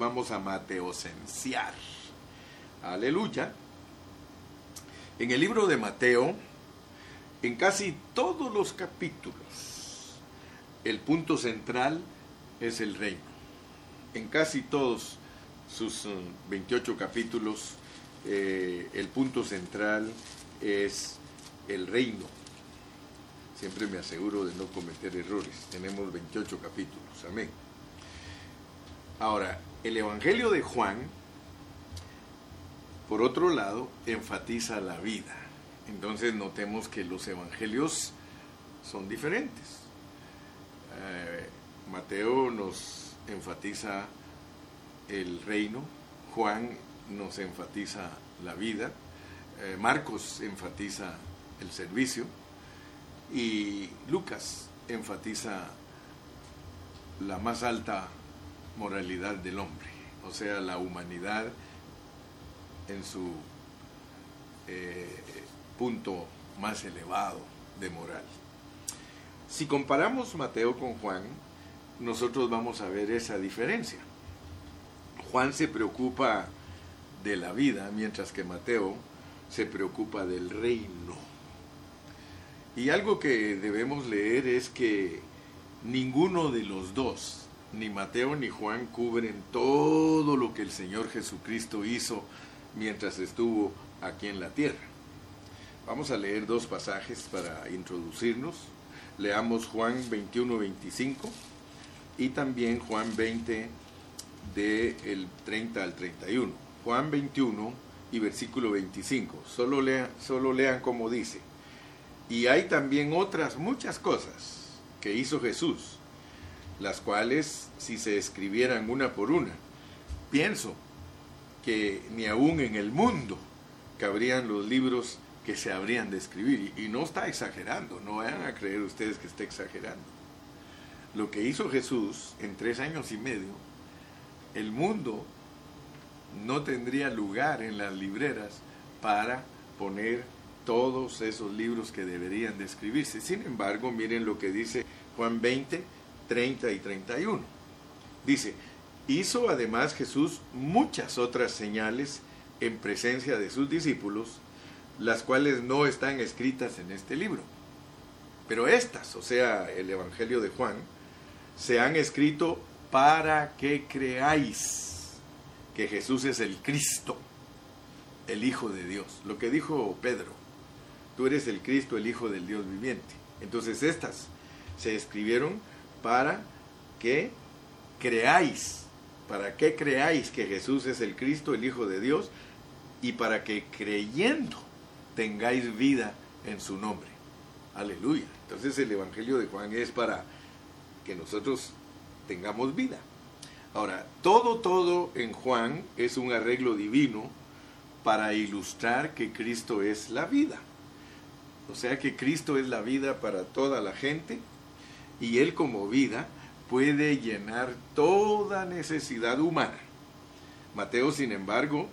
vamos a mateosenciar. Aleluya. En el libro de Mateo, en casi todos los capítulos, el punto central es el reino. En casi todos sus 28 mm, capítulos, eh, el punto central es el reino. Siempre me aseguro de no cometer errores. Tenemos 28 capítulos. Amén. Ahora, el Evangelio de Juan, por otro lado, enfatiza la vida. Entonces notemos que los evangelios son diferentes. Eh, Mateo nos enfatiza el reino, Juan nos enfatiza la vida, eh, Marcos enfatiza el servicio y Lucas enfatiza la más alta moralidad del hombre, o sea, la humanidad en su eh, punto más elevado de moral. Si comparamos Mateo con Juan, nosotros vamos a ver esa diferencia. Juan se preocupa de la vida, mientras que Mateo se preocupa del reino. Y algo que debemos leer es que ninguno de los dos, ni Mateo ni Juan, cubren todo lo que el Señor Jesucristo hizo mientras estuvo aquí en la tierra. Vamos a leer dos pasajes para introducirnos. Leamos Juan 21, 25 y también Juan 20 del 30 al 31. Juan 21 y versículo 25. Solo lean, solo lean como dice. Y hay también otras muchas cosas que hizo Jesús, las cuales si se escribieran una por una, pienso que ni aún en el mundo cabrían los libros que se habrían de escribir. Y, no está exagerando, no vayan a creer ustedes que está exagerando. Lo que hizo Jesús en tres años y medio, el mundo no tendría lugar en las libreras para poner todos esos libros que deberían de escribirse. Sin embargo, miren lo que dice Juan 20, 30 y 31. Dice, hizo además Jesús muchas otras señales en presencia de sus discípulos, las cuales no están escritas en este libro. Pero estas, o sea, el Evangelio de Juan, se han escrito para que creáis que Jesús es el Cristo, el Hijo de Dios. Lo que dijo Pedro, tú eres el Cristo, el Hijo del Dios viviente. Entonces estas se escribieron para que creáis, para que creáis que Jesús es el Cristo, el Hijo de Dios, y para que creyendo tengáis vida en su nombre. Aleluya. Entonces el Evangelio de Juan es para que nosotros tengamos vida. Ahora, todo, todo en Juan es un arreglo divino para ilustrar que Cristo es la vida. O sea que Cristo es la vida para toda la gente y Él como vida puede llenar toda necesidad humana. Mateo, sin embargo,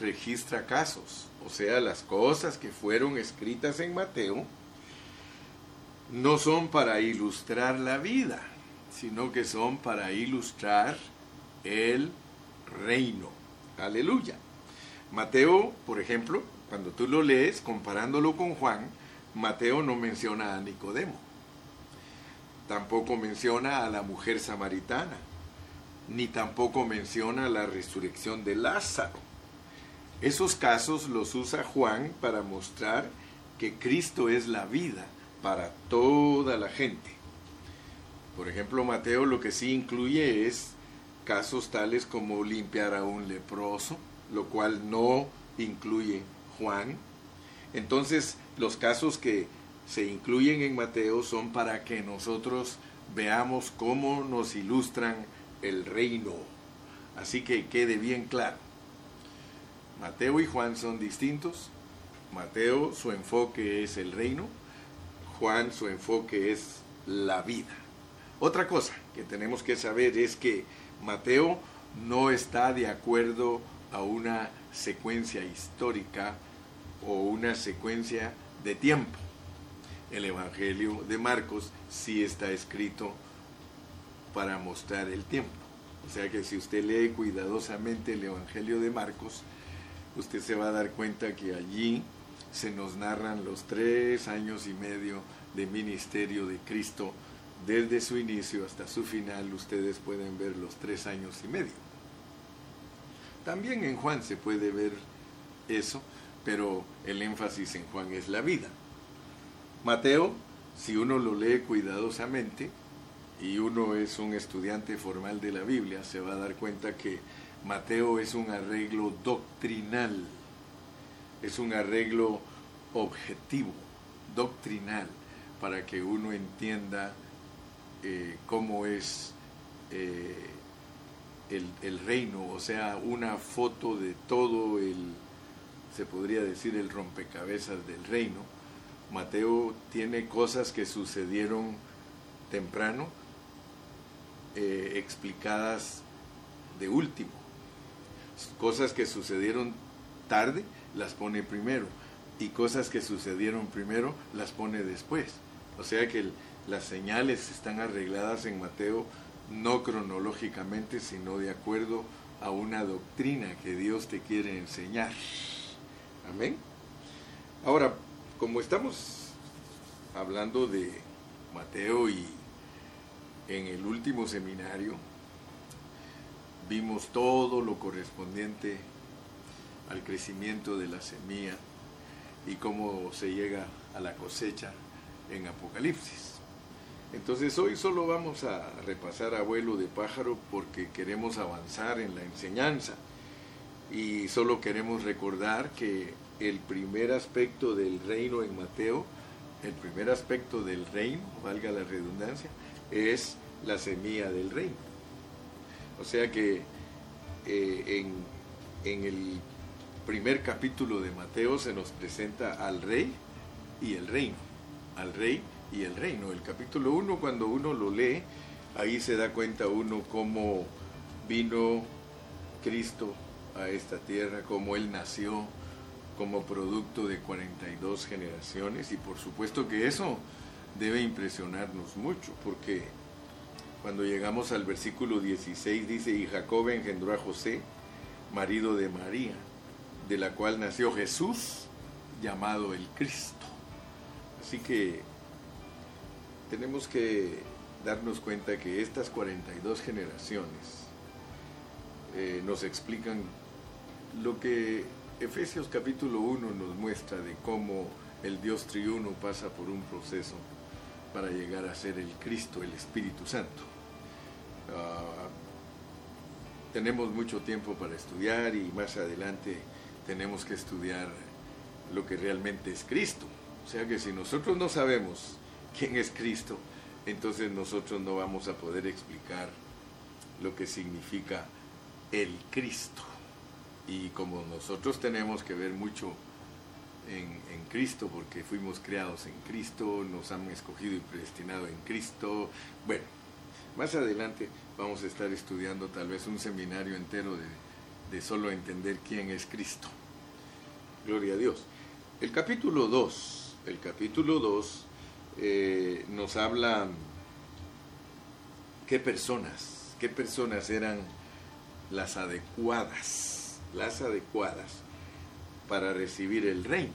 registra casos, o sea, las cosas que fueron escritas en Mateo no son para ilustrar la vida, sino que son para ilustrar el reino. Aleluya. Mateo, por ejemplo, cuando tú lo lees, comparándolo con Juan, Mateo no menciona a Nicodemo. Tampoco menciona a la mujer samaritana, ni tampoco menciona la resurrección de Lázaro. Esos casos los usa Juan para mostrar que Cristo es la vida para toda la gente. Por ejemplo, Mateo lo que sí incluye es casos tales como limpiar a un leproso, lo cual no incluye Juan. Entonces, los casos que se incluyen en Mateo son para que nosotros veamos cómo nos ilustran el reino. Así que quede bien claro. Mateo y Juan son distintos. Mateo su enfoque es el reino. Juan su enfoque es la vida. Otra cosa que tenemos que saber es que Mateo no está de acuerdo a una secuencia histórica o una secuencia de tiempo. El Evangelio de Marcos sí está escrito para mostrar el tiempo. O sea que si usted lee cuidadosamente el Evangelio de Marcos, usted se va a dar cuenta que allí se nos narran los tres años y medio de ministerio de Cristo, desde su inicio hasta su final, ustedes pueden ver los tres años y medio. También en Juan se puede ver eso, pero el énfasis en Juan es la vida. Mateo, si uno lo lee cuidadosamente y uno es un estudiante formal de la Biblia, se va a dar cuenta que Mateo es un arreglo doctrinal, es un arreglo objetivo, doctrinal, para que uno entienda eh, cómo es eh, el, el reino, o sea, una foto de todo el, se podría decir, el rompecabezas del reino. Mateo tiene cosas que sucedieron temprano, eh, explicadas de último. Cosas que sucedieron tarde, las pone primero. Y cosas que sucedieron primero, las pone después. O sea que las señales están arregladas en Mateo no cronológicamente, sino de acuerdo a una doctrina que Dios te quiere enseñar. Amén. Ahora, como estamos hablando de Mateo y en el último seminario vimos todo lo correspondiente al crecimiento de la semilla y cómo se llega a la cosecha en Apocalipsis. Entonces hoy solo vamos a repasar a vuelo de pájaro porque queremos avanzar en la enseñanza y solo queremos recordar que el primer aspecto del reino en Mateo, el primer aspecto del reino, valga la redundancia, es la semilla del reino. O sea que eh, en, en el primer capítulo de Mateo se nos presenta al rey y el reino, al rey y el reino. El capítulo 1, cuando uno lo lee, ahí se da cuenta uno cómo vino Cristo a esta tierra, cómo Él nació como producto de 42 generaciones y por supuesto que eso debe impresionarnos mucho porque cuando llegamos al versículo 16 dice, y Jacob engendró a José, marido de María, de la cual nació Jesús, llamado el Cristo. Así que tenemos que darnos cuenta que estas 42 generaciones eh, nos explican lo que Efesios capítulo 1 nos muestra de cómo el Dios triuno pasa por un proceso para llegar a ser el Cristo, el Espíritu Santo. Ah, tenemos mucho tiempo para estudiar y más adelante tenemos que estudiar lo que realmente es Cristo. O sea que si nosotros no sabemos quién es Cristo, entonces nosotros no vamos a poder explicar lo que significa el Cristo. Y como nosotros tenemos que ver mucho en, Cristo, porque fuimos creados en Cristo, nos han escogido y predestinado en Cristo, bueno, más adelante vamos a estar estudiando tal vez un seminario entero de, solo entender quién es Cristo. Gloria a Dios. El capítulo 2, el capítulo 2 eh, nos habla qué personas, qué personas eran las adecuadas, las adecuadas para recibir el reino.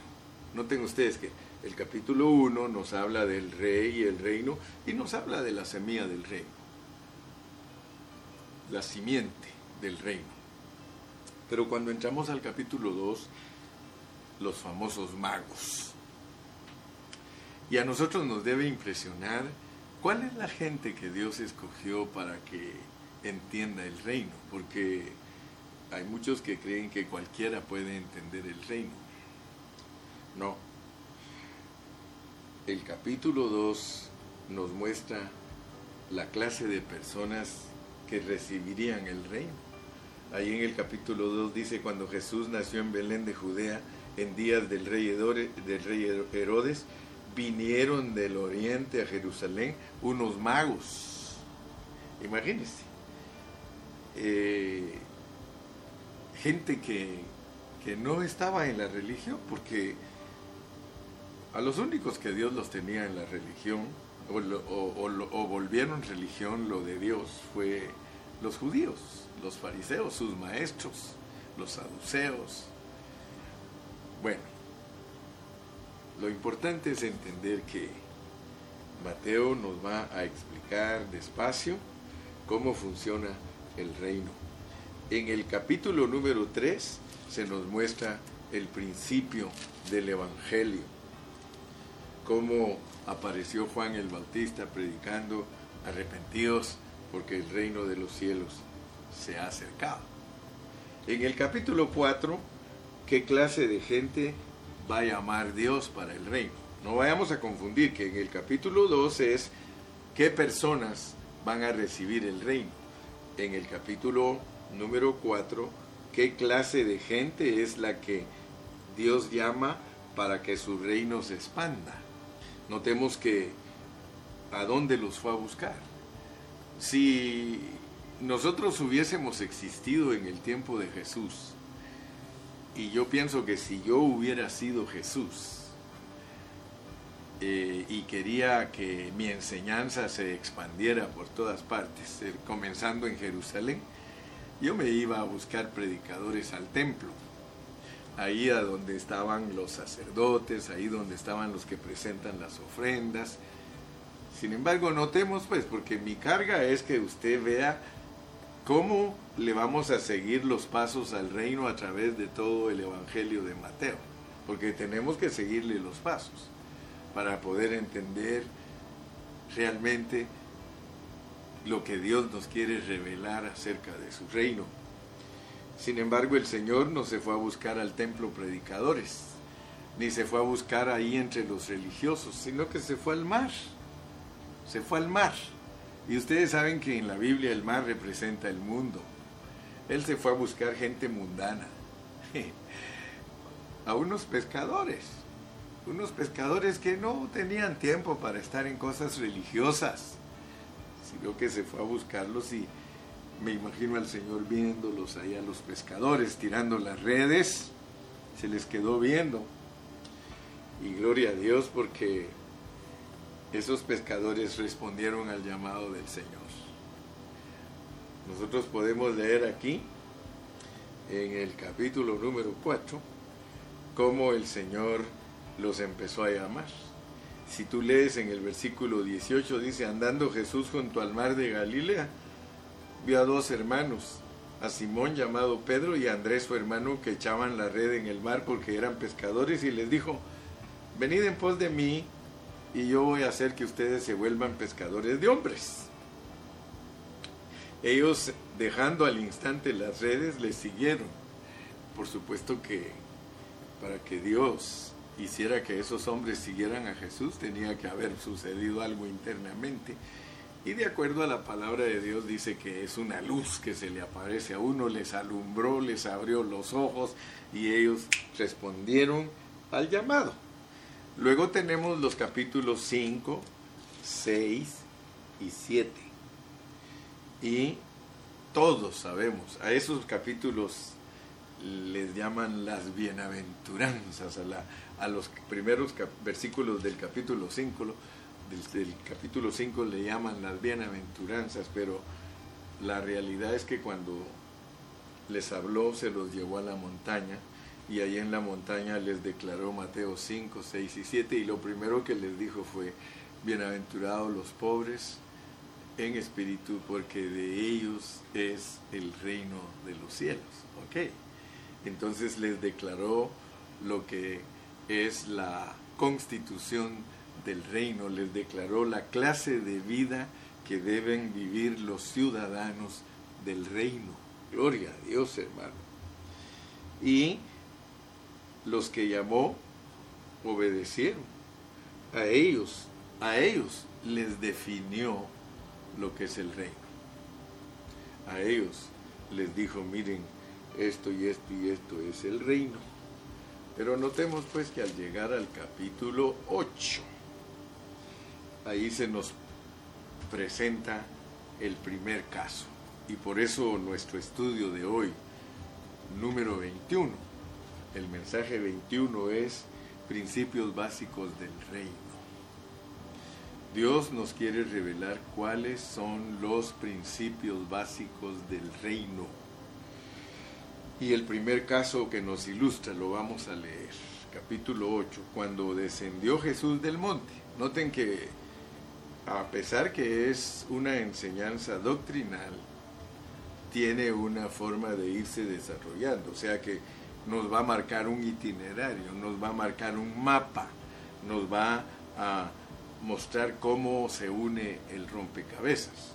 Noten ustedes que el capítulo 1 nos habla del rey y el reino y nos habla de la semilla del reino, la simiente del reino. Pero cuando entramos al capítulo 2, los famosos magos, y a nosotros nos debe impresionar cuál es la gente que Dios escogió para que entienda el reino, porque hay muchos que creen que cualquiera puede entender el reino. No. El capítulo 2 nos muestra la clase de personas que recibirían el reino. Ahí en el capítulo 2 dice, cuando Jesús nació en Belén de Judea, en días del rey Herodes, vinieron del oriente a Jerusalén unos magos. Imagínense. Eh, gente que, que, no estaba en la religión, porque a los únicos que Dios los tenía en la religión, o, o volvieron religión lo de Dios, fue los judíos, los fariseos, sus maestros, los saduceos. Bueno, lo importante es entender que Mateo nos va a explicar despacio cómo funciona el reino. En el capítulo número 3 se nos muestra el principio del Evangelio, cómo apareció Juan el Bautista predicando arrepentidos porque el reino de los cielos se ha acercado. En el capítulo 4, ¿qué clase de gente va a llamar Dios para el reino? No vayamos a confundir que en el capítulo 2 es qué personas van a recibir el reino. En el capítulo número 4, qué clase de gente es la que Dios llama para que su reino se expanda. Notemos que a dónde los fue a buscar. Si nosotros hubiésemos existido en el tiempo de Jesús, y yo pienso que si yo hubiera sido Jesús, eh, y quería que mi enseñanza se expandiera por todas partes, eh, comenzando en Jerusalén, yo me iba a buscar predicadores al templo, ahí a donde estaban los sacerdotes, ahí donde estaban los que presentan las ofrendas. Sin embargo, notemos pues, porque mi carga es que usted vea cómo le vamos a seguir los pasos al reino a través de todo el Evangelio de Mateo, porque tenemos que seguirle los pasos para poder entender realmente lo que Dios nos quiere revelar acerca de su reino. Sin embargo, el Señor no se fue a buscar al templo predicadores, ni se fue a buscar ahí entre los religiosos, sino que se fue al mar. Se fue al mar. Y ustedes saben que en la Biblia el mar representa el mundo. Él se fue a buscar gente mundana, a unos pescadores unos pescadores que no tenían tiempo para estar en cosas religiosas, sino que se fue a buscarlos y me imagino al Señor viéndolos allá, los pescadores tirando las redes, se les quedó viendo. Y gloria a Dios porque esos pescadores respondieron al llamado del Señor. Nosotros podemos leer aquí, en el capítulo número 4, cómo el Señor los empezó a llamar. Si tú lees en el versículo 18, dice, andando Jesús junto al mar de Galilea, vio a dos hermanos, a Simón llamado Pedro y a Andrés su hermano, que echaban la red en el mar porque eran pescadores, y les dijo, venid en pos de mí, y yo voy a hacer que ustedes se vuelvan pescadores de hombres. Ellos, dejando al instante las redes, les siguieron. Por supuesto que para que Dios hiciera que esos hombres siguieran a Jesús, tenía que haber sucedido algo internamente. Y de acuerdo a la palabra de Dios dice que es una luz que se le aparece a uno, les alumbró, les abrió los ojos y ellos respondieron al llamado. Luego tenemos los capítulos 5, 6 y 7. Y todos sabemos, a esos capítulos les llaman las bienaventuranzas, a la, a los primeros versículos del capítulo 5, del, capítulo 5 le llaman las bienaventuranzas, pero la realidad es que cuando les habló se los llevó a la montaña y ahí en la montaña les declaró Mateo 5, 6 y 7 y lo primero que les dijo fue, bienaventurados los pobres en espíritu porque de ellos es el reino de los cielos. ¿ok? Entonces les declaró lo que es la constitución del reino, les declaró la clase de vida que deben vivir los ciudadanos del reino. Gloria a Dios, hermano. Y los que llamó obedecieron. A ellos, a ellos les definió lo que es el reino. A ellos les dijo, miren, esto y esto y esto es el reino pero notemos pues que al llegar al capítulo 8, ahí se nos presenta el primer caso. Y por eso nuestro estudio de hoy, número 21, el mensaje 21 es principios básicos del reino. Dios nos quiere revelar cuáles son los principios básicos del reino. Y el primer caso que nos ilustra lo vamos a leer, capítulo 8, cuando descendió Jesús del monte. Noten que a pesar que es una enseñanza doctrinal, tiene una forma de irse desarrollando, o sea que nos va a marcar un itinerario, nos va a marcar un mapa, nos va a mostrar cómo se une el rompecabezas.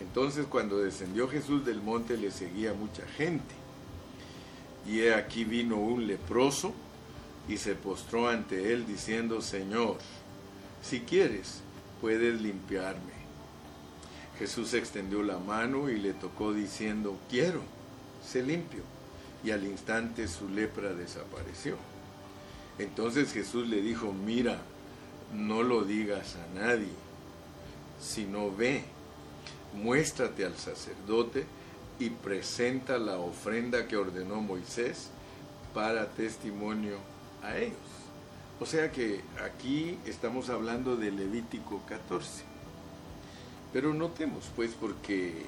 Entonces cuando descendió Jesús del monte le seguía mucha gente. Y he aquí vino un leproso y se postró ante él diciendo, Señor, si quieres, puedes limpiarme. Jesús extendió la mano y le tocó diciendo, quiero, sé limpio. Y al instante su lepra desapareció. Entonces Jesús le dijo, mira, no lo digas a nadie, sino ve, muéstrate al sacerdote y presenta la ofrenda que ordenó Moisés para testimonio a ellos. O sea que aquí estamos hablando de Levítico 14. Pero notemos pues porque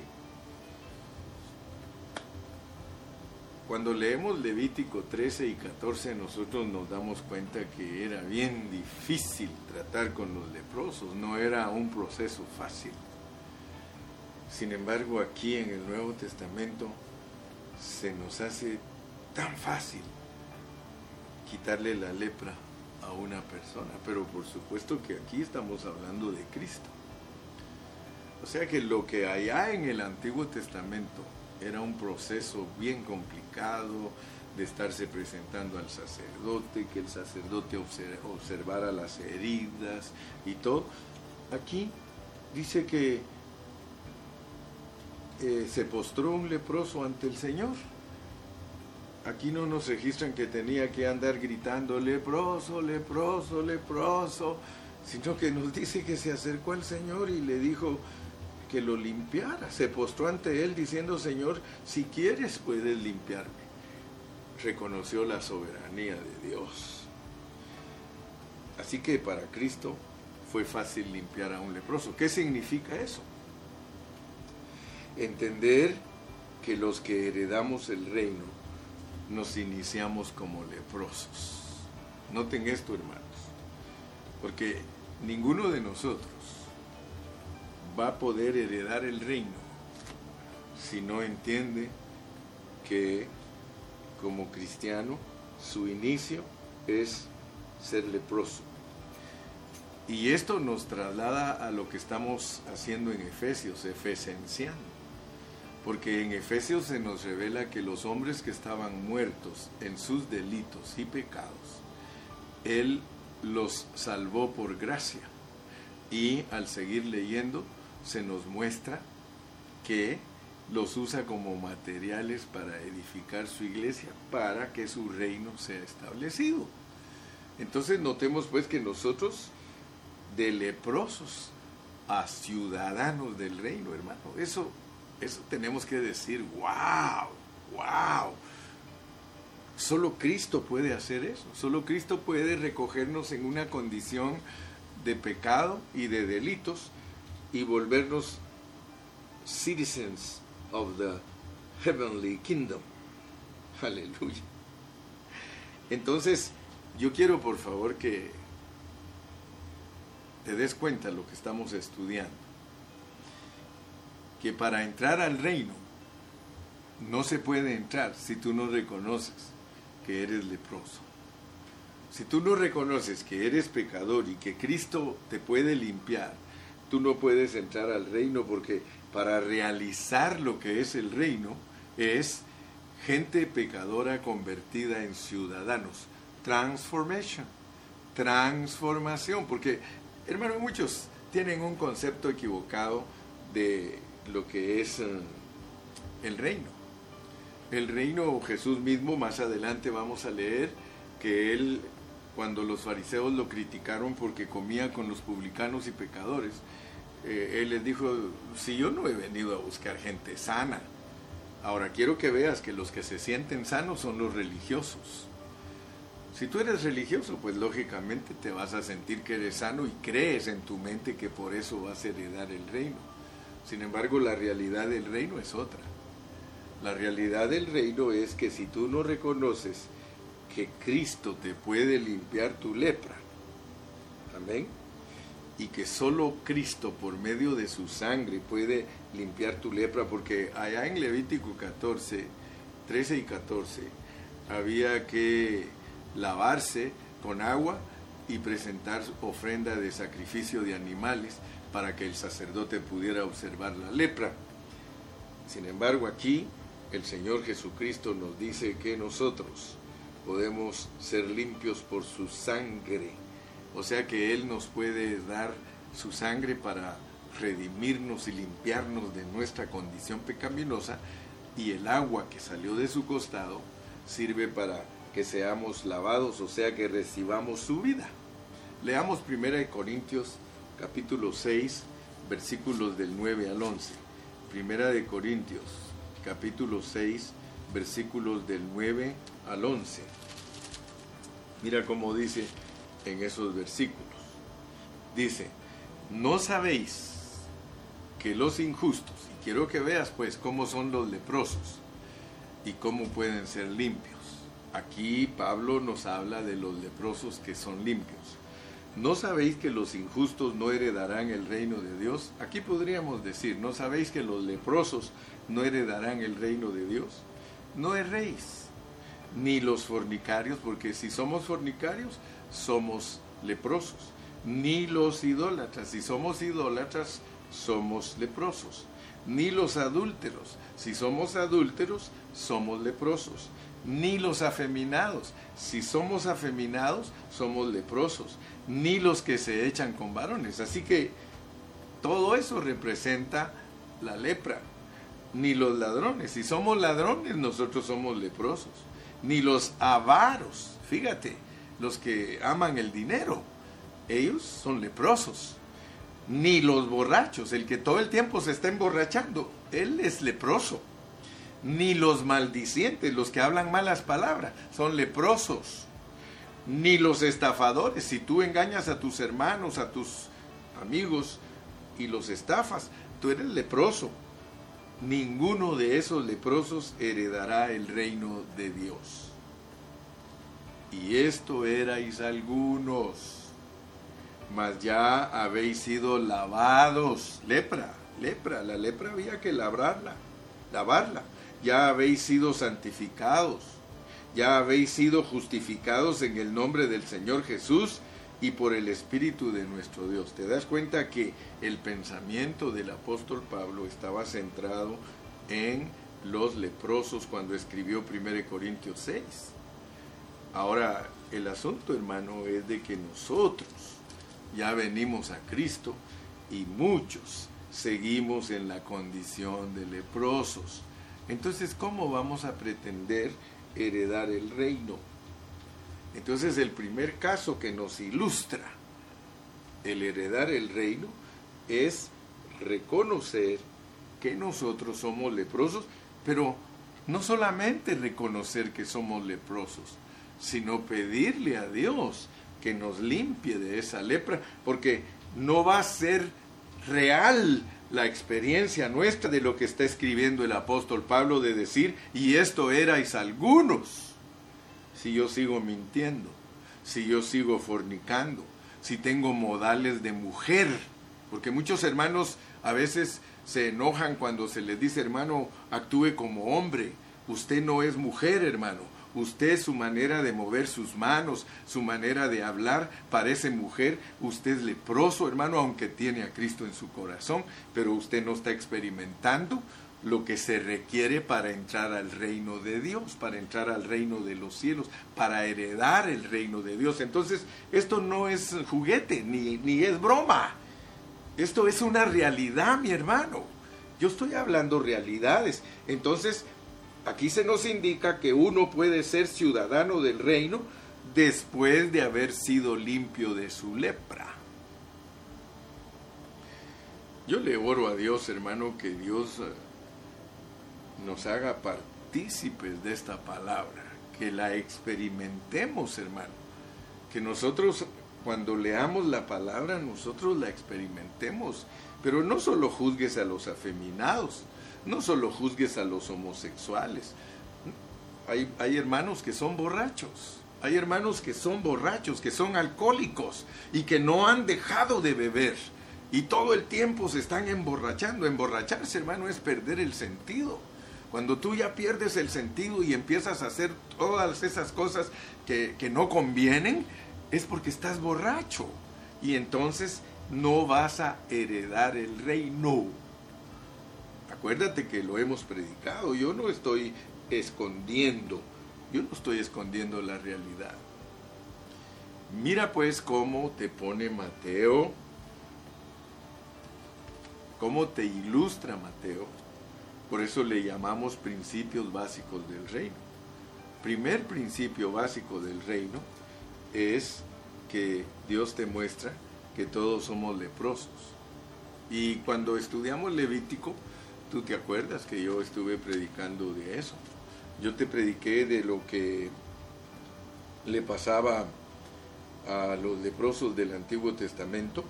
Cuando leemos Levítico 13 y 14 nosotros nos damos cuenta que era bien difícil tratar con los leprosos, no era un proceso fácil. Sin embargo, aquí en el Nuevo Testamento se nos hace tan fácil quitarle la lepra a una persona, pero por supuesto que aquí estamos hablando de Cristo. O sea que lo que allá en el Antiguo Testamento era un proceso bien complicado de estarse presentando al sacerdote, que el sacerdote observara las heridas y todo. Aquí dice que eh, se postró un leproso ante el Señor. Aquí no nos registran que tenía que andar gritando leproso, leproso, leproso, sino que nos dice que se acercó al Señor y le dijo, que lo limpiara. Se postró ante él diciendo, Señor, si quieres puedes limpiarme. Reconoció la soberanía de Dios. Así que para Cristo fue fácil limpiar a un leproso. ¿Qué significa eso? Entender que los que heredamos el reino nos iniciamos como leprosos. Noten esto, hermanos, porque ninguno de nosotros va a poder heredar el reino si no entiende que como cristiano su inicio es ser leproso. Y esto nos traslada a lo que estamos haciendo en Efesios, efesenciano. Porque en Efesios se nos revela que los hombres que estaban muertos en sus delitos y pecados, Él los salvó por gracia. Y al seguir leyendo, se nos muestra que los usa como materiales para edificar su iglesia, para que su reino sea establecido. Entonces notemos pues que nosotros, de leprosos a ciudadanos del reino, hermano, eso, eso tenemos que decir, wow, wow. Solo Cristo puede hacer eso, solo Cristo puede recogernos en una condición de pecado y de delitos y volvernos citizens of the heavenly kingdom. Aleluya. Entonces, yo quiero por favor que te des cuenta lo que estamos estudiando. Que para entrar al reino no se puede entrar si tú no reconoces que eres leproso. Si tú no reconoces que eres pecador y que Cristo te puede limpiar, tú no puedes entrar al reino porque para realizar lo que es el reino es gente pecadora convertida en ciudadanos. Transformation, transformación, porque hermano, muchos tienen un concepto equivocado de lo que es eh, el reino. El reino, Jesús mismo, más adelante vamos a leer que él, cuando los fariseos lo criticaron porque comía con los publicanos y pecadores, eh, él les dijo, si yo no he venido a buscar gente sana, ahora quiero que veas que los que se sienten sanos son los religiosos. Si tú eres religioso, pues lógicamente te vas a sentir que eres sano y crees en tu mente que por eso vas a heredar el reino. Sin embargo, la realidad del reino es otra. La realidad del reino es que si tú no reconoces que Cristo te puede limpiar tu lepra, amén, y que solo Cristo por medio de su sangre puede limpiar tu lepra, porque allá en Levítico 14, 13 y 14, había que lavarse con agua y presentar ofrenda de sacrificio de animales para que el sacerdote pudiera observar la lepra. Sin embargo, aquí el Señor Jesucristo nos dice que nosotros podemos ser limpios por su sangre. O sea que Él nos puede dar su sangre para redimirnos y limpiarnos de nuestra condición pecaminosa y el agua que salió de su costado sirve para que seamos lavados, o sea que recibamos su vida. Leamos 1 Corintios capítulo 6, versículos del 9 al 11. Primera de Corintios capítulo 6, versículos del 9 al 11. Mira cómo dice en esos versículos. Dice, no sabéis que los injustos, y quiero que veas pues cómo son los leprosos y cómo pueden ser limpios. Aquí Pablo nos habla de los leprosos que son limpios. ¿No sabéis que los injustos no heredarán el reino de Dios? Aquí podríamos decir, ¿no sabéis que los leprosos no heredarán el reino de Dios? No erréis, ni los fornicarios, porque si somos fornicarios, somos leprosos, ni los idólatras, si somos idólatras, somos leprosos, ni los adúlteros, si somos adúlteros, somos leprosos ni los afeminados. Si somos afeminados, somos leprosos, ni los que se echan con varones. Así que todo eso representa la lepra. Ni los ladrones. Si somos ladrones, nosotros somos leprosos. Ni los avaros. Fíjate, los que aman el dinero, ellos son leprosos. Ni los borrachos, el que todo el tiempo se está emborrachando, él es leproso ni los maldicientes, los que hablan malas palabras, son leprosos, ni los estafadores. Si tú engañas a tus hermanos, a tus amigos y los estafas, tú eres leproso. Ninguno de esos leprosos heredará el reino de Dios. Y esto erais algunos, mas ya habéis sido lavados. Lepra, lepra, la lepra había que lavarla, lavarla ya habéis sido santificados, ya habéis sido justificados en el nombre del Señor Jesús y por el Espíritu de nuestro Dios. Te das cuenta que el pensamiento del apóstol Pablo estaba centrado en los leprosos cuando escribió 1 Corintios 6. Ahora, el asunto, hermano, es de que nosotros ya venimos a Cristo y muchos seguimos en la condición de leprosos. Entonces, ¿cómo vamos a pretender heredar el reino? Entonces, el primer caso que nos ilustra el heredar el reino es reconocer que nosotros somos leprosos, pero no solamente reconocer que somos leprosos, sino pedirle a Dios que nos limpie de esa lepra, porque no va a ser real la experiencia nuestra de lo que está escribiendo el apóstol Pablo de decir, y esto erais algunos, si yo sigo mintiendo, si yo sigo fornicando, si tengo modales de mujer, porque muchos hermanos a veces se enojan cuando se les dice, hermano, actúe como hombre, usted no es mujer, hermano, Usted, su manera de mover sus manos, su manera de hablar, parece mujer. Usted es leproso, hermano, aunque tiene a Cristo en su corazón, pero usted no está experimentando lo que se requiere para entrar al reino de Dios, para entrar al reino de los cielos, para heredar el reino de Dios. Entonces, esto no es juguete, ni, ni es broma. Esto es una realidad, mi hermano. Yo estoy hablando realidades. Entonces, Aquí se nos indica que uno puede ser ciudadano del reino después de haber sido limpio de su lepra. Yo le oro a Dios, hermano, que Dios eh, nos haga partícipes de esta palabra, que la experimentemos, hermano. Que nosotros cuando leamos la palabra, nosotros la experimentemos. Pero no solo juzgues a los afeminados, no solo juzgues a los homosexuales. Hay, hay hermanos que son borrachos, hay hermanos que son borrachos, que son alcohólicos y que no han dejado de beber. Y todo el tiempo se están emborrachando. Emborracharse, hermano, es perder el sentido. Cuando tú ya pierdes el sentido y empiezas a hacer todas esas cosas que, que no convienen, es porque estás borracho. Y entonces no vas a heredar el reino. Acuérdate que lo hemos predicado. Yo no estoy escondiendo, yo no estoy escondiendo la realidad. Mira pues cómo te pone Mateo, cómo te ilustra Mateo. Por eso le llamamos principios básicos del reino. Primer principio básico del reino es que Dios te muestra que todos somos leprosos. Y cuando estudiamos Levítico, tú te acuerdas que yo estuve predicando de eso. Yo te prediqué de lo que le pasaba a los leprosos del Antiguo Testamento.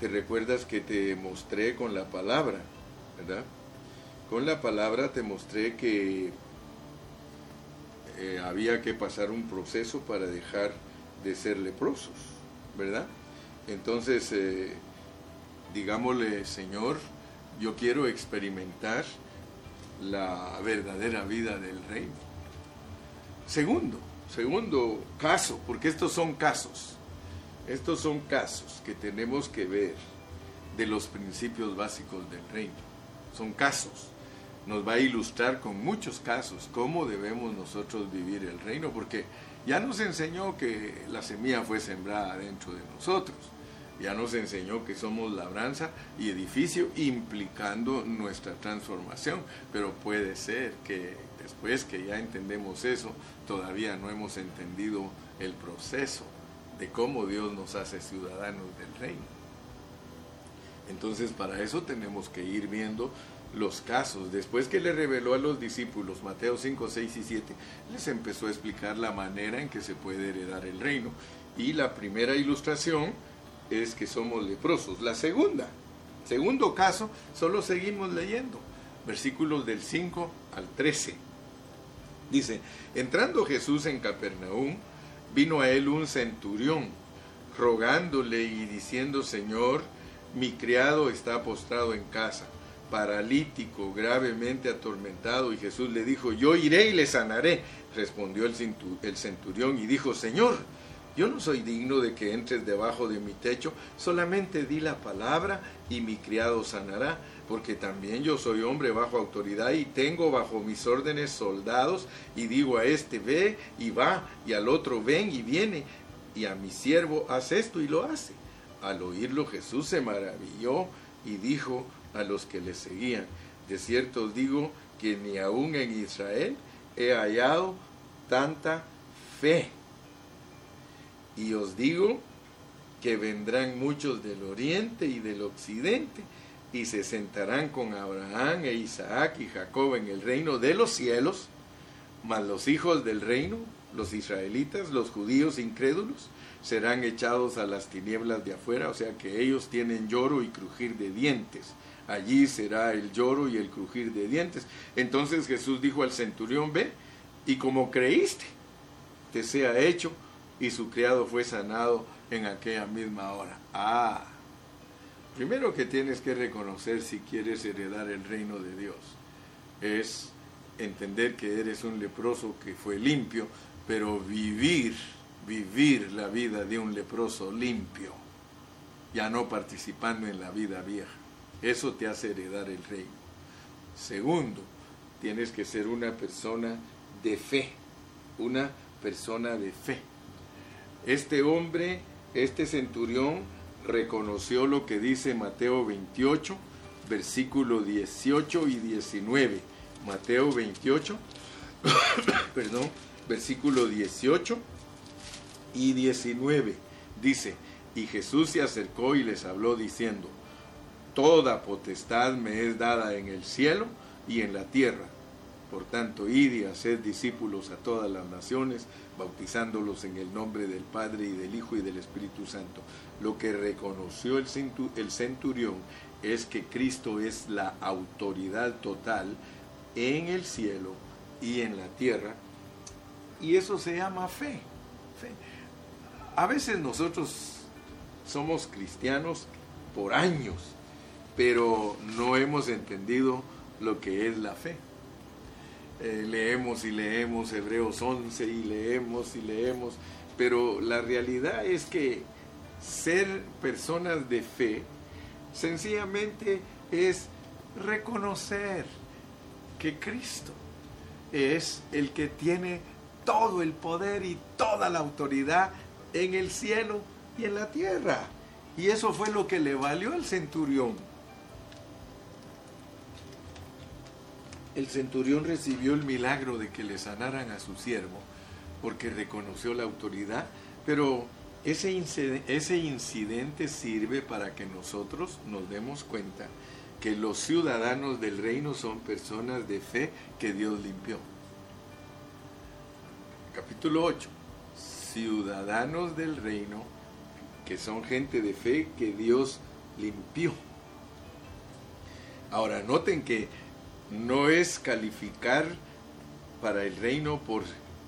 Te recuerdas que te mostré con la palabra, ¿verdad? Con la palabra te mostré que eh, había que pasar un proceso para dejar de ser leprosos, ¿verdad? Entonces, eh, digámosle, Señor, yo quiero experimentar la verdadera vida del reino. Segundo, segundo caso, porque estos son casos, estos son casos que tenemos que ver de los principios básicos del reino. Son casos. Nos va a ilustrar con muchos casos cómo debemos nosotros vivir el reino, porque ya nos enseñó que la semilla fue sembrada dentro de nosotros. Ya nos enseñó que somos labranza y edificio implicando nuestra transformación. Pero puede ser que después que ya entendemos eso, todavía no hemos entendido el proceso de cómo Dios nos hace ciudadanos del reino. Entonces para eso tenemos que ir viendo los casos. Después que le reveló a los discípulos, Mateo 5, 6 y 7, les empezó a explicar la manera en que se puede heredar el reino. Y la primera ilustración es que somos leprosos. La segunda, segundo caso, solo seguimos leyendo, versículos del 5 al 13. Dice, entrando Jesús en Capernaum, vino a él un centurión, rogándole y diciendo, Señor, mi criado está postrado en casa paralítico, gravemente atormentado, y Jesús le dijo, yo iré y le sanaré. Respondió el centurión y dijo, Señor, yo no soy digno de que entres debajo de mi techo, solamente di la palabra y mi criado sanará, porque también yo soy hombre bajo autoridad y tengo bajo mis órdenes soldados, y digo a este ve y va, y al otro ven y viene, y a mi siervo haz esto y lo hace. Al oírlo Jesús se maravilló y dijo, a los que le seguían. De cierto os digo que ni aún en Israel he hallado tanta fe. Y os digo que vendrán muchos del oriente y del occidente y se sentarán con Abraham e Isaac y Jacob en el reino de los cielos, mas los hijos del reino, los israelitas, los judíos incrédulos, serán echados a las tinieblas de afuera, o sea que ellos tienen lloro y crujir de dientes allí será el lloro y el crujir de dientes. Entonces Jesús dijo al centurión, ve, y como creíste, te sea hecho, y su criado fue sanado en aquella misma hora. Ah, primero que tienes que reconocer si quieres heredar el reino de Dios, es entender que eres un leproso que fue limpio, pero vivir, vivir la vida de un leproso limpio, ya no participando en la vida vieja. Eso te hace heredar el reino. Segundo, tienes que ser una persona de fe, una persona de fe. Este hombre, este centurión, reconoció lo que dice Mateo 28, versículo 18 y 19. Mateo 28, perdón, versículo 18 y 19. Dice, y Jesús se acercó y les habló diciendo, Toda potestad me es dada en el cielo y en la tierra. Por tanto, id y haced discípulos a todas las naciones, bautizándolos en el nombre del Padre y del Hijo y del Espíritu Santo. Lo que reconoció el centurión es que Cristo es la autoridad total en el cielo y en la tierra, y eso se llama fe. A veces nosotros somos cristianos por años, pero no hemos entendido lo que es la fe. Eh, leemos y leemos Hebreos 11 y leemos y leemos, pero la realidad es que ser personas de fe sencillamente es reconocer que Cristo es el que tiene todo el poder y toda la autoridad en el cielo y en la tierra. Y eso fue lo que le valió al centurión. El centurión recibió el milagro de que le sanaran a su siervo porque reconoció la autoridad, pero ese incidente, ese incidente sirve para que nosotros nos demos cuenta que los ciudadanos del reino son personas de fe que Dios limpió. Capítulo 8. Ciudadanos del reino que son gente de fe que Dios limpió. Ahora, noten que no es calificar para el reino por,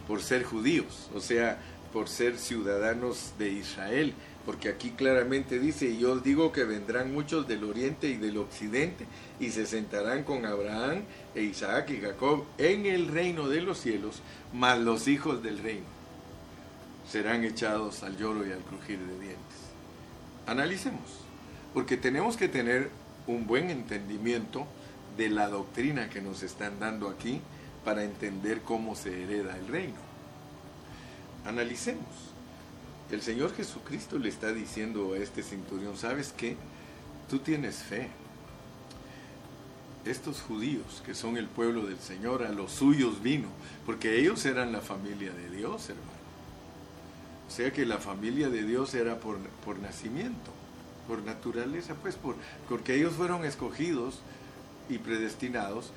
por ser judíos, o sea, por ser ciudadanos de Israel, porque aquí claramente dice, y yo os digo que vendrán muchos del oriente y del occidente, y se sentarán con Abraham e Isaac y Jacob en el reino de los cielos, mas los hijos del reino serán echados al lloro y al crujir de dientes. Analicemos, porque tenemos que tener un buen entendimiento de la doctrina que nos están dando aquí para entender cómo se hereda el reino. Analicemos. El Señor Jesucristo le está diciendo a este centurión, ¿sabes qué? Tú tienes fe. Estos judíos, que son el pueblo del Señor, a los suyos vino, porque ellos eran la familia de Dios, hermano. O sea que la familia de Dios era por, por nacimiento, por naturaleza, pues por, porque ellos fueron escogidos y predestinados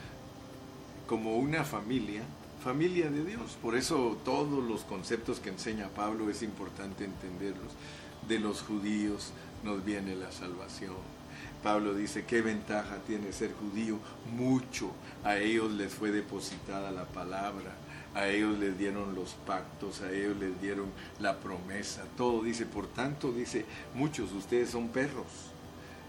como una familia, familia de Dios. Por eso todos los conceptos que enseña Pablo es importante entenderlos. De los judíos nos viene la salvación. Pablo dice, ¿qué ventaja tiene ser judío? Mucho. A ellos les fue depositada la palabra a ellos les dieron los pactos, a ellos les dieron la promesa, todo dice, por tanto dice, muchos de ustedes son perros.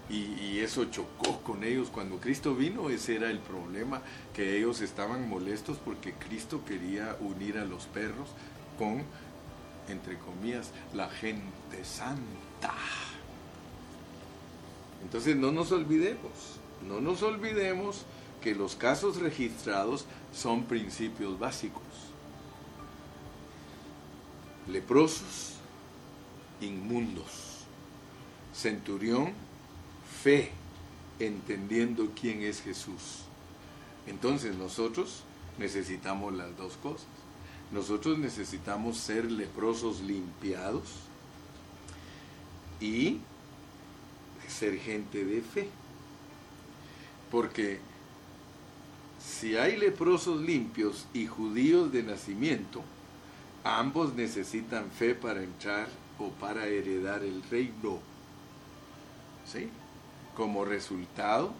Y, eso chocó con ellos cuando Cristo vino, ese era el problema, que ellos estaban molestos porque Cristo quería unir a los perros con, entre comillas, la gente santa. Entonces no nos olvidemos, no nos olvidemos que los casos registrados son principios básicos leprosos, inmundos. Centurión, fe, entendiendo quién es Jesús. Entonces nosotros necesitamos las dos cosas. Nosotros necesitamos ser leprosos limpiados y ser gente de fe. Porque si hay leprosos limpios y judíos de nacimiento, Ambos necesitan fe para entrar o para heredar el reino. ¿Sí? Como resultado,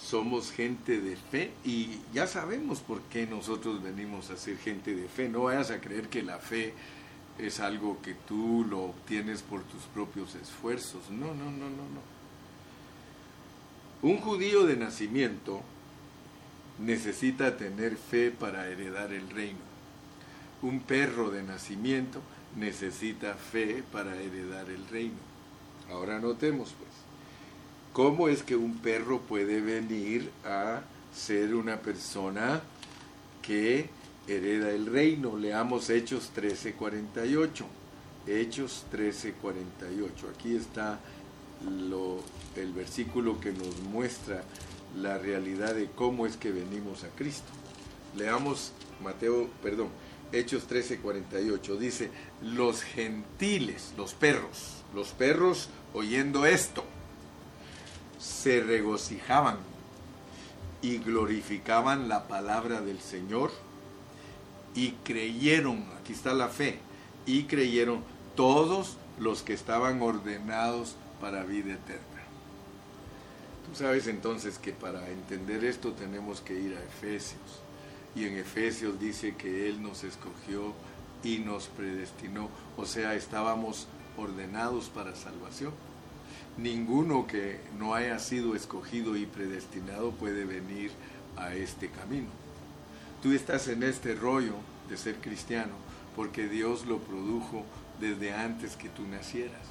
somos gente de fe y ya sabemos por qué nosotros venimos a ser gente de fe. No vayas a creer que la fe es algo que tú lo obtienes por tus propios esfuerzos. No, no, no, no, no. Un judío de nacimiento necesita tener fe para heredar el reino un perro de nacimiento necesita fe para heredar el reino. Ahora notemos pues, ¿cómo es que un perro puede venir a ser una persona que hereda el reino? Leamos Hechos 13:48. Hechos 13:48. Aquí está el versículo que nos muestra la realidad de cómo es que venimos a Cristo. Leamos Mateo, perdón, Hechos 13:48 dice, los gentiles, los perros, los perros oyendo esto, se regocijaban y glorificaban la palabra del Señor y creyeron, aquí está la fe, y creyeron todos los que estaban ordenados para vida eterna. Tú sabes entonces que para entender esto tenemos que ir a Efesios. Y en Efesios dice que Él nos escogió y nos predestinó. O sea, estábamos ordenados para salvación. Ninguno que no haya sido escogido y predestinado puede venir a este camino. Tú estás en este rollo de ser cristiano porque Dios lo produjo desde antes que tú nacieras.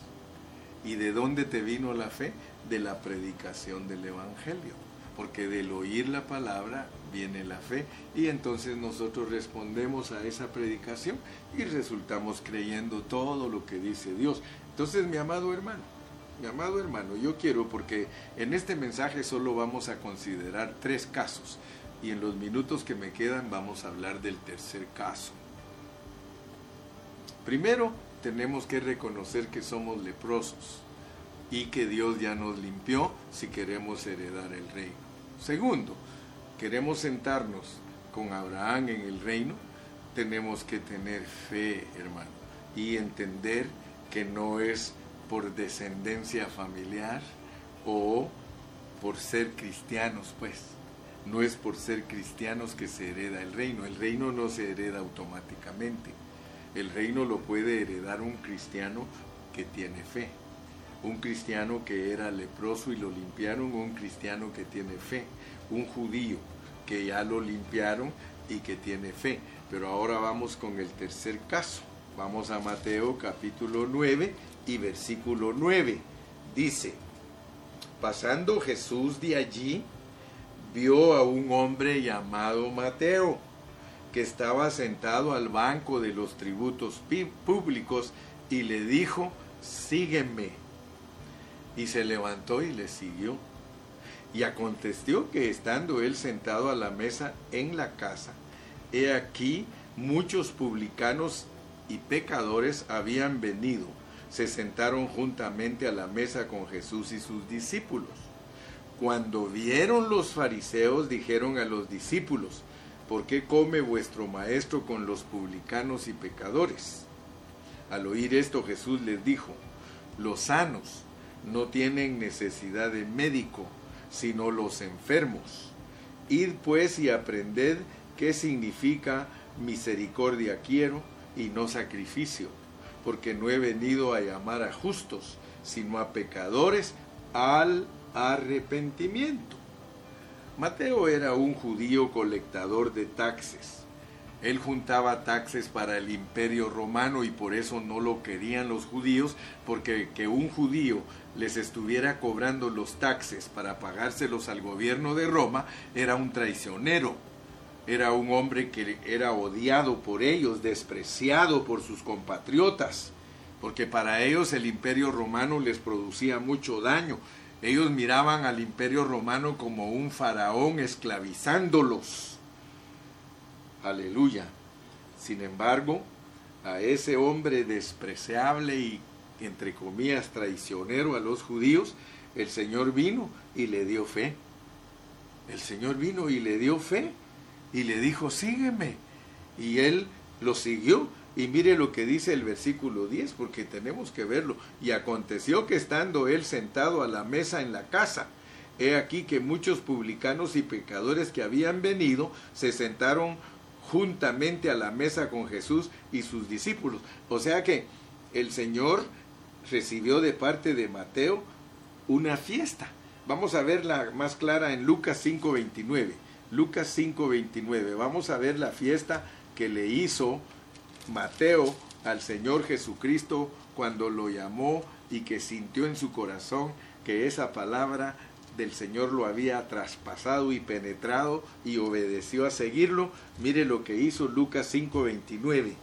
¿Y de dónde te vino la fe? De la predicación del Evangelio. Porque del oír la palabra viene la fe y entonces nosotros respondemos a esa predicación y resultamos creyendo todo lo que dice Dios. Entonces, mi amado hermano, mi amado hermano, yo quiero porque en este mensaje solo vamos a considerar tres casos y en los minutos que me quedan vamos a hablar del tercer caso. Primero, tenemos que reconocer que somos leprosos y que Dios ya nos limpió si queremos heredar el reino. Segundo, queremos sentarnos con Abraham en el reino, tenemos que tener fe, hermano, y entender que no es por descendencia familiar o por ser cristianos, pues. No es por ser cristianos que se hereda el reino. El reino no se hereda automáticamente. El reino lo puede heredar un cristiano que tiene fe. Un cristiano que era leproso y lo limpiaron, un cristiano que tiene fe. Un judío que ya lo limpiaron y que tiene fe. Pero ahora vamos con el tercer caso. Vamos a Mateo capítulo 9 y versículo 9. Dice, pasando Jesús de allí, vio a un hombre llamado Mateo que estaba sentado al banco de los tributos públicos y le dijo, sígueme. Y se levantó y le siguió. Y aconteció que estando él sentado a la mesa en la casa, he aquí muchos publicanos y pecadores habían venido, se sentaron juntamente a la mesa con Jesús y sus discípulos. Cuando vieron los fariseos, dijeron a los discípulos, ¿por qué come vuestro maestro con los publicanos y pecadores? Al oír esto Jesús les dijo, los sanos no tienen necesidad de médico, sino los enfermos. Id pues y aprended qué significa misericordia quiero y no sacrificio, porque no he venido a llamar a justos, sino a pecadores al arrepentimiento. Mateo era un judío colectador de taxes. Él juntaba taxes para el imperio romano y por eso no lo querían los judíos, porque que un judío les estuviera cobrando los taxes para pagárselos al gobierno de Roma era un traicionero, era un hombre que era odiado por ellos, despreciado por sus compatriotas, porque para ellos el imperio romano les producía mucho daño, ellos miraban al imperio romano como un faraón esclavizándolos. Aleluya. Sin embargo, a ese hombre despreciable y, entre comillas, traicionero a los judíos, el Señor vino y le dio fe. El Señor vino y le dio fe y le dijo, sígueme. Y él lo siguió y mire lo que dice el versículo 10, porque tenemos que verlo. Y aconteció que estando él sentado a la mesa en la casa, he aquí que muchos publicanos y pecadores que habían venido se sentaron juntamente a la mesa con Jesús y sus discípulos. O sea que el Señor recibió de parte de Mateo una fiesta. Vamos a verla más clara en Lucas 5:29. Lucas 5:29. Vamos a ver la fiesta que le hizo Mateo al Señor Jesucristo cuando lo llamó y que sintió en su corazón que esa palabra del Señor lo había traspasado y penetrado y obedeció a seguirlo. Mire lo que hizo Lucas 5:29.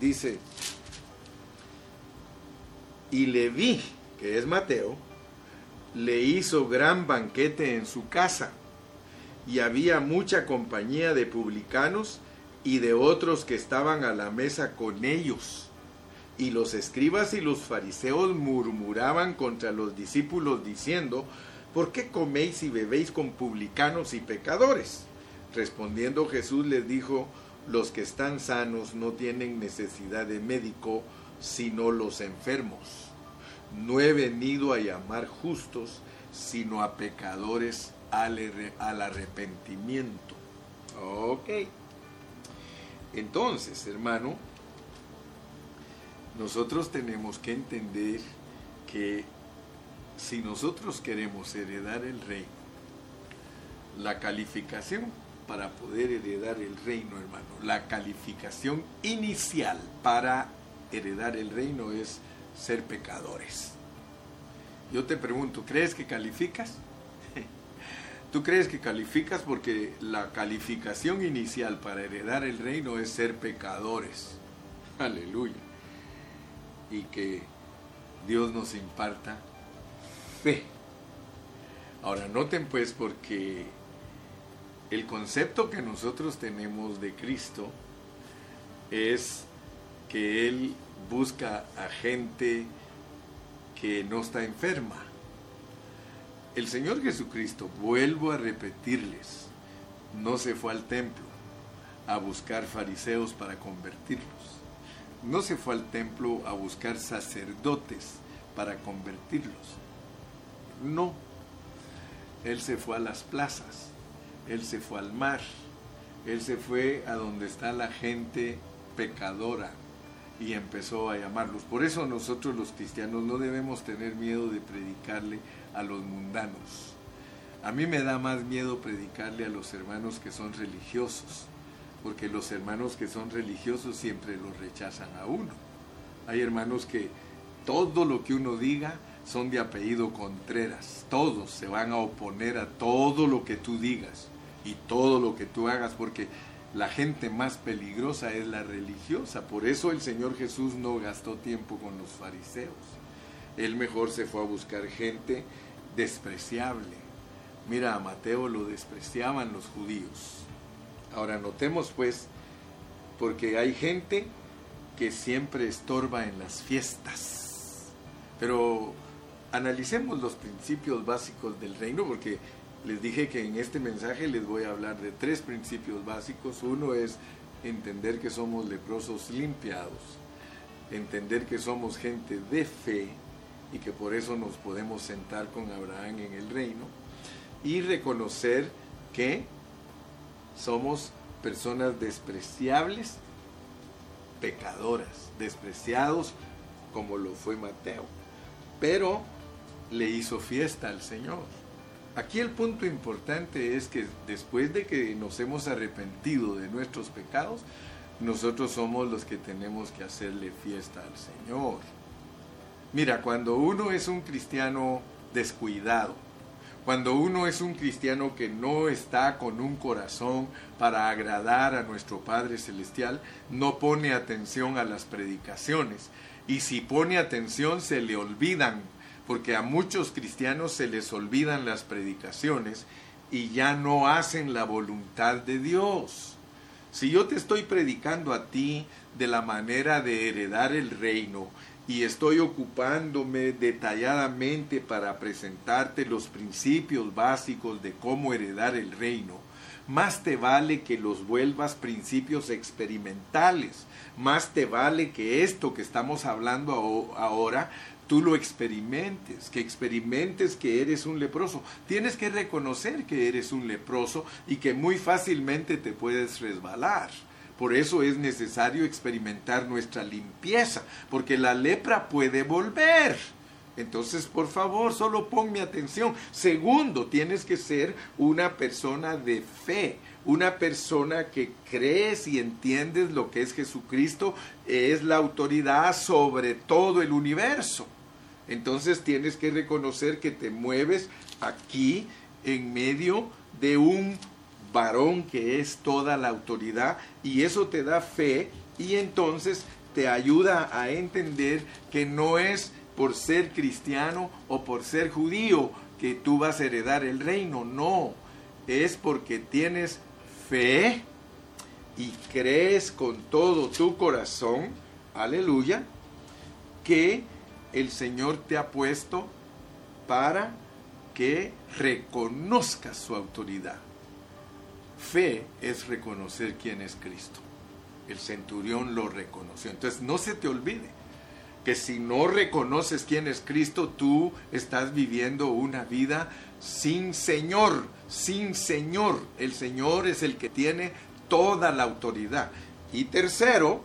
Dice, y Leví, que es Mateo, le hizo gran banquete en su casa, y había mucha compañía de publicanos y de otros que estaban a la mesa con ellos. Y los escribas y los fariseos murmuraban contra los discípulos diciendo, ¿por qué coméis y bebéis con publicanos y pecadores? Respondiendo Jesús les dijo, los que están sanos no tienen necesidad de médico, sino los enfermos. No he venido a llamar justos, sino a pecadores al, arrepentimiento. Ok. Entonces, hermano, nosotros tenemos que entender que si nosotros queremos heredar el reino, la calificación para poder heredar el reino, hermano, la calificación inicial para heredar el reino es ser pecadores. Yo te pregunto, ¿crees que calificas? ¿Tú crees que calificas porque la calificación inicial para heredar el reino es ser pecadores? Aleluya. Y que Dios nos imparta fe. Ahora, noten pues porque el concepto que nosotros tenemos de Cristo es que Él busca a gente que no está enferma. El Señor Jesucristo, vuelvo a repetirles, no se fue al templo a buscar fariseos para convertirlos. No se fue al templo a buscar sacerdotes para convertirlos. No. Él se fue a las plazas, él se fue al mar, él se fue a donde está la gente pecadora y empezó a llamarlos. Por eso nosotros los cristianos no debemos tener miedo de predicarle a los mundanos. A mí me da más miedo predicarle a los hermanos que son religiosos, porque los hermanos que son religiosos siempre los rechazan a uno. Hay hermanos que todo lo que uno diga son de apellido Contreras. Todos se van a oponer a todo lo que tú digas y todo lo que tú hagas, porque la gente más peligrosa es la religiosa. Por eso el Señor Jesús no gastó tiempo con los fariseos. Él mejor se fue a buscar gente despreciable. Mira, a Mateo lo despreciaban los judíos. Ahora notemos pues, porque hay gente que siempre estorba en las fiestas. Pero analicemos los principios básicos del reino, porque les dije que en este mensaje les voy a hablar de tres principios básicos. Uno es entender que somos leprosos limpiados, entender que somos gente de fe y que por eso nos podemos sentar con Abraham en el reino, y reconocer que somos personas despreciables, pecadoras, despreciados como lo fue Mateo. Pero le hizo fiesta al Señor. Aquí el punto importante es que después de que nos hemos arrepentido de nuestros pecados, nosotros somos los que tenemos que hacerle fiesta al Señor. Mira, cuando uno es un cristiano descuidado, cuando uno es un cristiano que no está con un corazón para agradar a nuestro Padre Celestial, no pone atención a las predicaciones. Y si pone atención se le olvidan porque a muchos cristianos se les olvidan las predicaciones y ya no hacen la voluntad de Dios. Si yo te estoy predicando a ti de la manera de heredar el reino y estoy ocupándome detalladamente para presentarte los principios básicos de cómo heredar el reino, más te vale que los vuelvas principios experimentales, más te vale que esto que estamos hablando ahora tú lo experimentes, que experimentes que eres un leproso. Tienes que reconocer que eres un leproso y que muy fácilmente te puedes resbalar. Por eso es necesario experimentar nuestra limpieza, porque la lepra puede volver. Entonces, por favor, solo ponme atención. Segundo, tienes que ser una persona de fe, una persona que crees y entiendes lo que es Jesucristo, es la autoridad sobre todo el universo. Entonces tienes que reconocer que te mueves aquí en medio de un varón que es toda la autoridad y eso te da fe y entonces te ayuda a entender que no es por ser cristiano o por ser judío que tú vas a heredar el reino, no, es porque tienes fe y crees con todo tu corazón, aleluya, que el Señor te ha puesto para que reconozcas su autoridad. Fe es reconocer quién es Cristo. El centurión lo reconoció. Entonces no se te olvide que si no reconoces quién es Cristo, tú estás viviendo una vida sin Señor, sin Señor. El Señor es el que tiene toda la autoridad. Y tercero,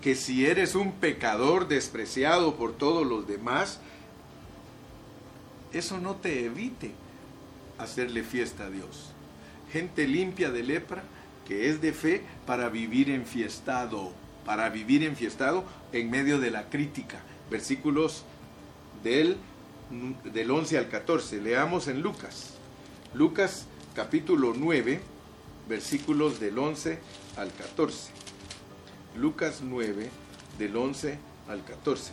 que si eres un pecador despreciado por todos los demás, eso no te evite hacerle fiesta a Dios. Gente limpia de lepra, que es de fe, para vivir enfiestado, para vivir enfiestado en medio de la crítica. Versículos del, del 11 al 14. Leamos en Lucas. Lucas capítulo 9, versículos del 11 al 14. Lucas 9, del 11 al 14.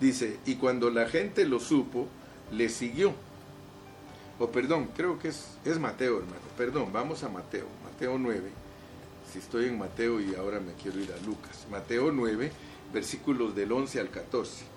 Dice, y cuando la gente lo supo, le siguió. O perdón, creo que es, es Mateo, hermano. Perdón, vamos a Mateo. Mateo 9. Si estoy en Mateo y ahora me quiero ir a Lucas. Mateo 9, versículos del 11 al 14.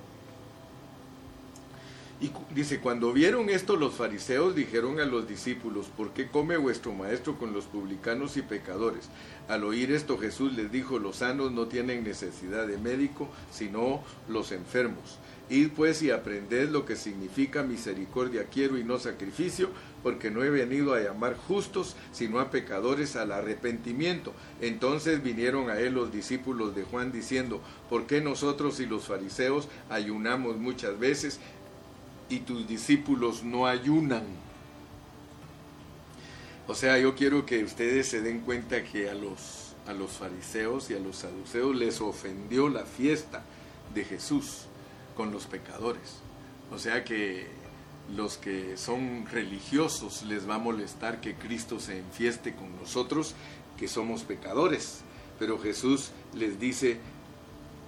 Y dice, cuando vieron esto los fariseos dijeron a los discípulos, ¿por qué come vuestro maestro con los publicanos y pecadores? Al oír esto Jesús les dijo, los sanos no tienen necesidad de médico, sino los enfermos. Id pues y aprended lo que significa misericordia quiero y no sacrificio, porque no he venido a llamar justos, sino a pecadores al arrepentimiento. Entonces vinieron a él los discípulos de Juan diciendo, ¿por qué nosotros y los fariseos ayunamos muchas veces y tus discípulos no ayunan? O sea, yo quiero que ustedes se den cuenta que a los, a los fariseos y a los saduceos les ofendió la fiesta de Jesús con los pecadores. O sea que los que son religiosos les va a molestar que Cristo se enfieste con nosotros, que somos pecadores. Pero Jesús les dice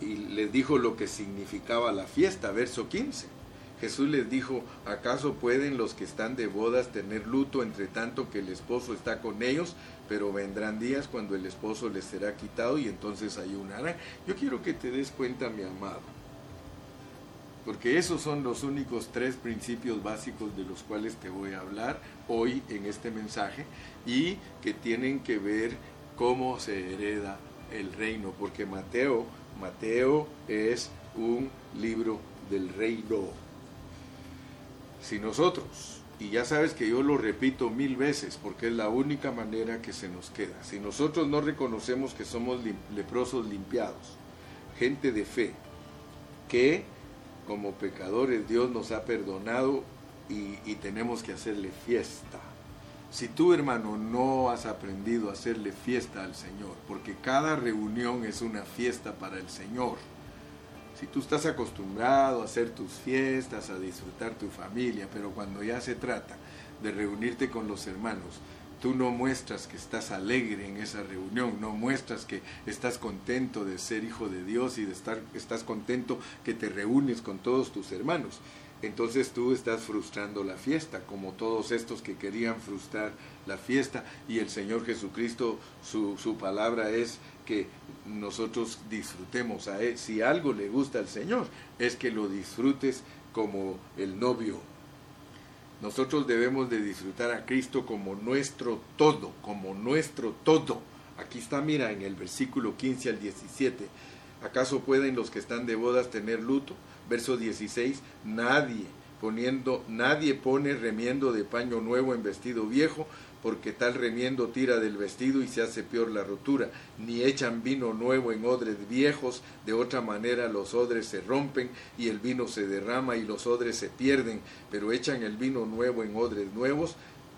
y les dijo lo que significaba la fiesta, verso 15. Jesús les dijo, ¿acaso pueden los que están de bodas tener luto entre tanto que el esposo está con ellos? Pero vendrán días cuando el esposo les será quitado y entonces ayunarán. Yo quiero que te des cuenta, mi amado, porque esos son los únicos tres principios básicos de los cuales te voy a hablar hoy en este mensaje y que tienen que ver cómo se hereda el reino, porque Mateo, Mateo es un libro del reino. Si nosotros, y ya sabes que yo lo repito mil veces porque es la única manera que se nos queda, si nosotros no reconocemos que somos leprosos limpiados, gente de fe, que como pecadores Dios nos ha perdonado y, tenemos que hacerle fiesta. Si tú hermano no has aprendido a hacerle fiesta al Señor, porque cada reunión es una fiesta para el Señor, si tú estás acostumbrado a hacer tus fiestas, a disfrutar tu familia, pero cuando ya se trata de reunirte con los hermanos, tú no muestras que estás alegre en esa reunión, no muestras que estás contento de ser hijo de Dios y de estar, estás contento que te reúnes con todos tus hermanos. Entonces tú estás frustrando la fiesta, como todos estos que querían frustrar la fiesta. Y el Señor Jesucristo, su, su palabra es que nosotros disfrutemos a Él. Si algo le gusta al Señor, es que lo disfrutes como el novio nosotros debemos de disfrutar a Cristo como nuestro todo, como nuestro todo. Aquí está, mira, en el versículo 15 al 17. ¿Acaso pueden los que están de bodas tener luto? Verso 16, nadie poniendo, nadie pone remiendo de paño nuevo en vestido viejo, porque tal remiendo tira del vestido y se hace peor la rotura, ni echan vino nuevo en odres viejos, de otra manera los odres se rompen y el vino se derrama y los odres se pierden, pero echan el vino nuevo en odres nuevos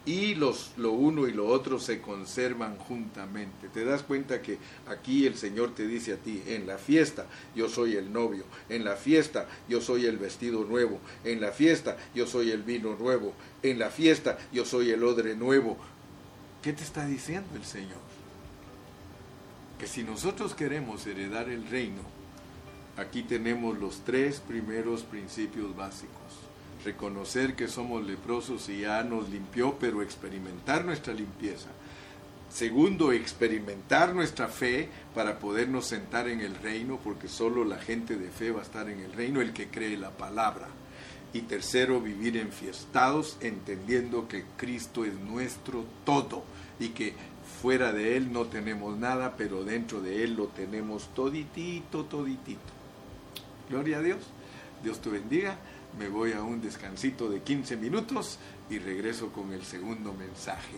y los, lo uno y lo otro se conservan juntamente. Te das cuenta que aquí el Señor te dice a ti, en la fiesta yo soy el novio, en la fiesta yo soy el vestido nuevo, en la fiesta yo soy el vino nuevo, en la fiesta yo soy el odre nuevo, ¿Qué te está diciendo el Señor? Que si nosotros queremos heredar el reino, aquí tenemos los tres primeros principios básicos. Reconocer que somos leprosos y ya nos limpió, pero experimentar nuestra limpieza. Segundo, experimentar nuestra fe para podernos sentar en el reino, porque solo la gente de fe va a estar en el reino, el que cree la palabra. Y tercero, vivir enfiestados, entendiendo que Cristo es nuestro todo y que fuera de Él no tenemos nada, pero dentro de Él lo tenemos toditito, toditito. Gloria a Dios. Dios te bendiga. Me voy a un descansito de 15 minutos y regreso con el segundo mensaje.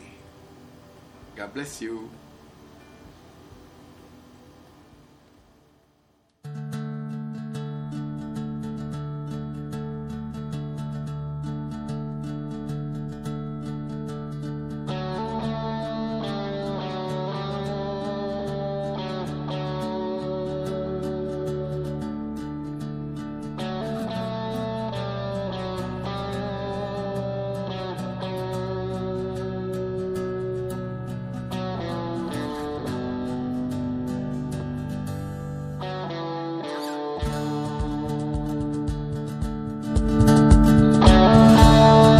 God bless you.